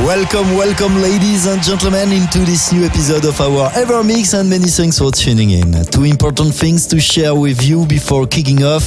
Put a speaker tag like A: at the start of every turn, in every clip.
A: Welcome, welcome, ladies and gentlemen, into this new episode of our Ever Mix, and many thanks for tuning in. Two important things to share with you before kicking off.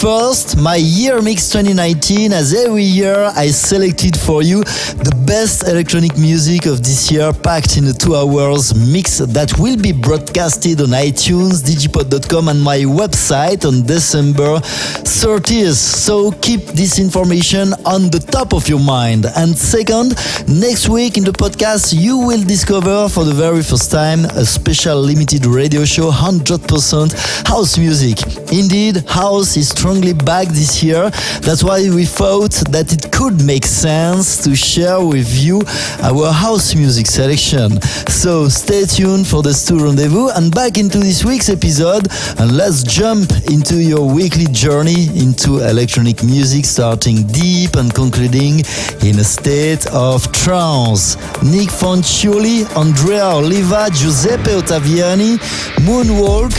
A: First, my year mix 2019. As every year, I selected for you the best electronic music of this year, packed in a two hours mix that will be broadcasted on iTunes, digipod.com, and my website on December 30th. So keep this information on the top of your mind. And second, Next week in the podcast, you will discover for the very first time a special limited radio show 100% house music. Indeed, house is strongly back this year. That's why we thought that it could make sense to share with you our house music selection. So stay tuned for this two Rendezvous and back into this week's episode and let's jump into your weekly journey into electronic music starting deep and concluding in a state of trance. Nick Fanciulli, Andrea Oliva, Giuseppe Ottaviani, Moonwalk,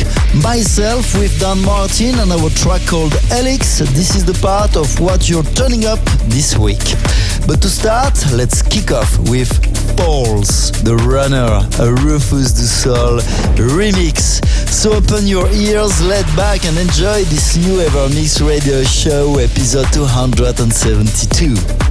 A: myself with Dan Martin and our track called Helix. This is the part of what you're turning up this week. But to start, let's kick off with Falls, The Runner, a Rufus du Sol remix. So open your ears, let back and enjoy this new Evermix radio show, episode 272.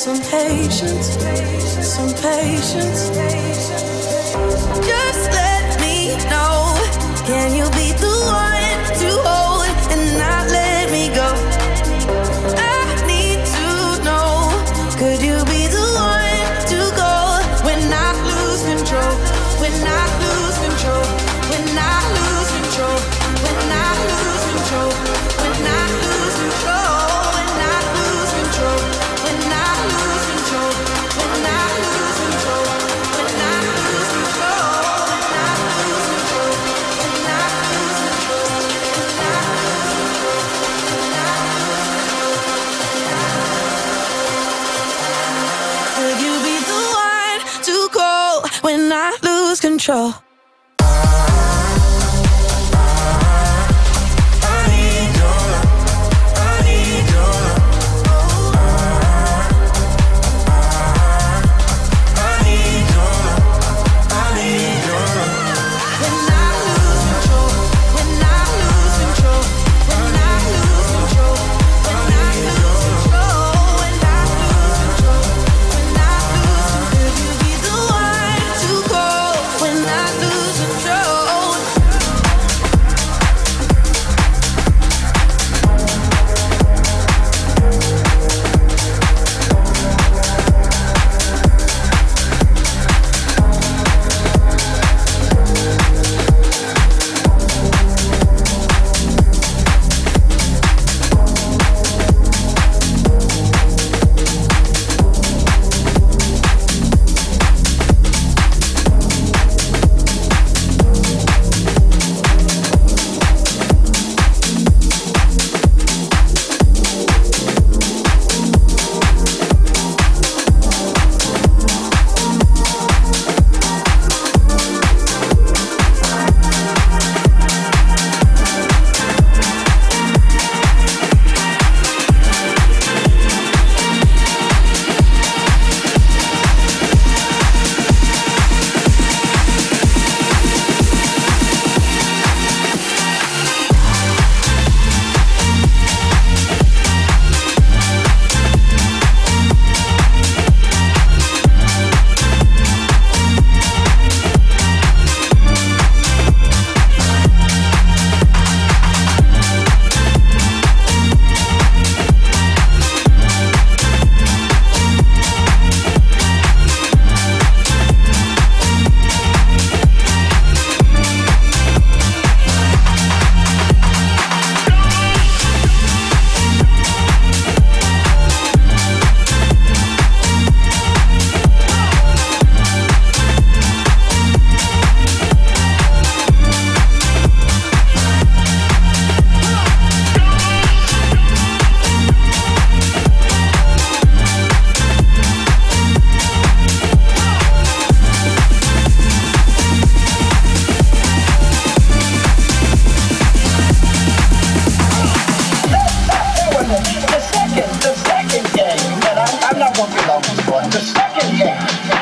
B: some patience, some patience. Just let me know. Can you be the one to hold? control. long for the second game.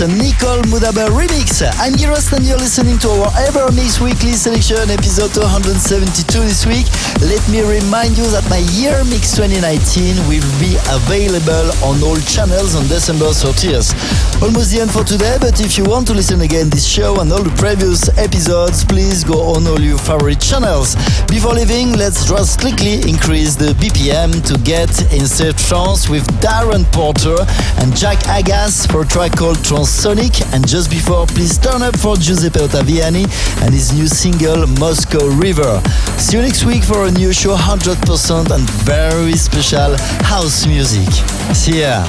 A: Dreams, Nicole Moudaber remix. I'm Giros and you're listening to our EverMix Weekly Selection episode 272 this week. Let me remind you that my Year Mix 2019 will be available on all channels on December 30th. Almost the end for today, but if you want to listen again this show and all the previous episodes, please go on all your favorite channels. Before leaving, let's drastically increase the BPM to get in safe trance with Darren Porter and Jak Aggas for a track called Transonic. And just before, please turn up for Giuseppe Ottaviani and his new single Moscow River. See you next week for a new show 100% and very special house music. See ya.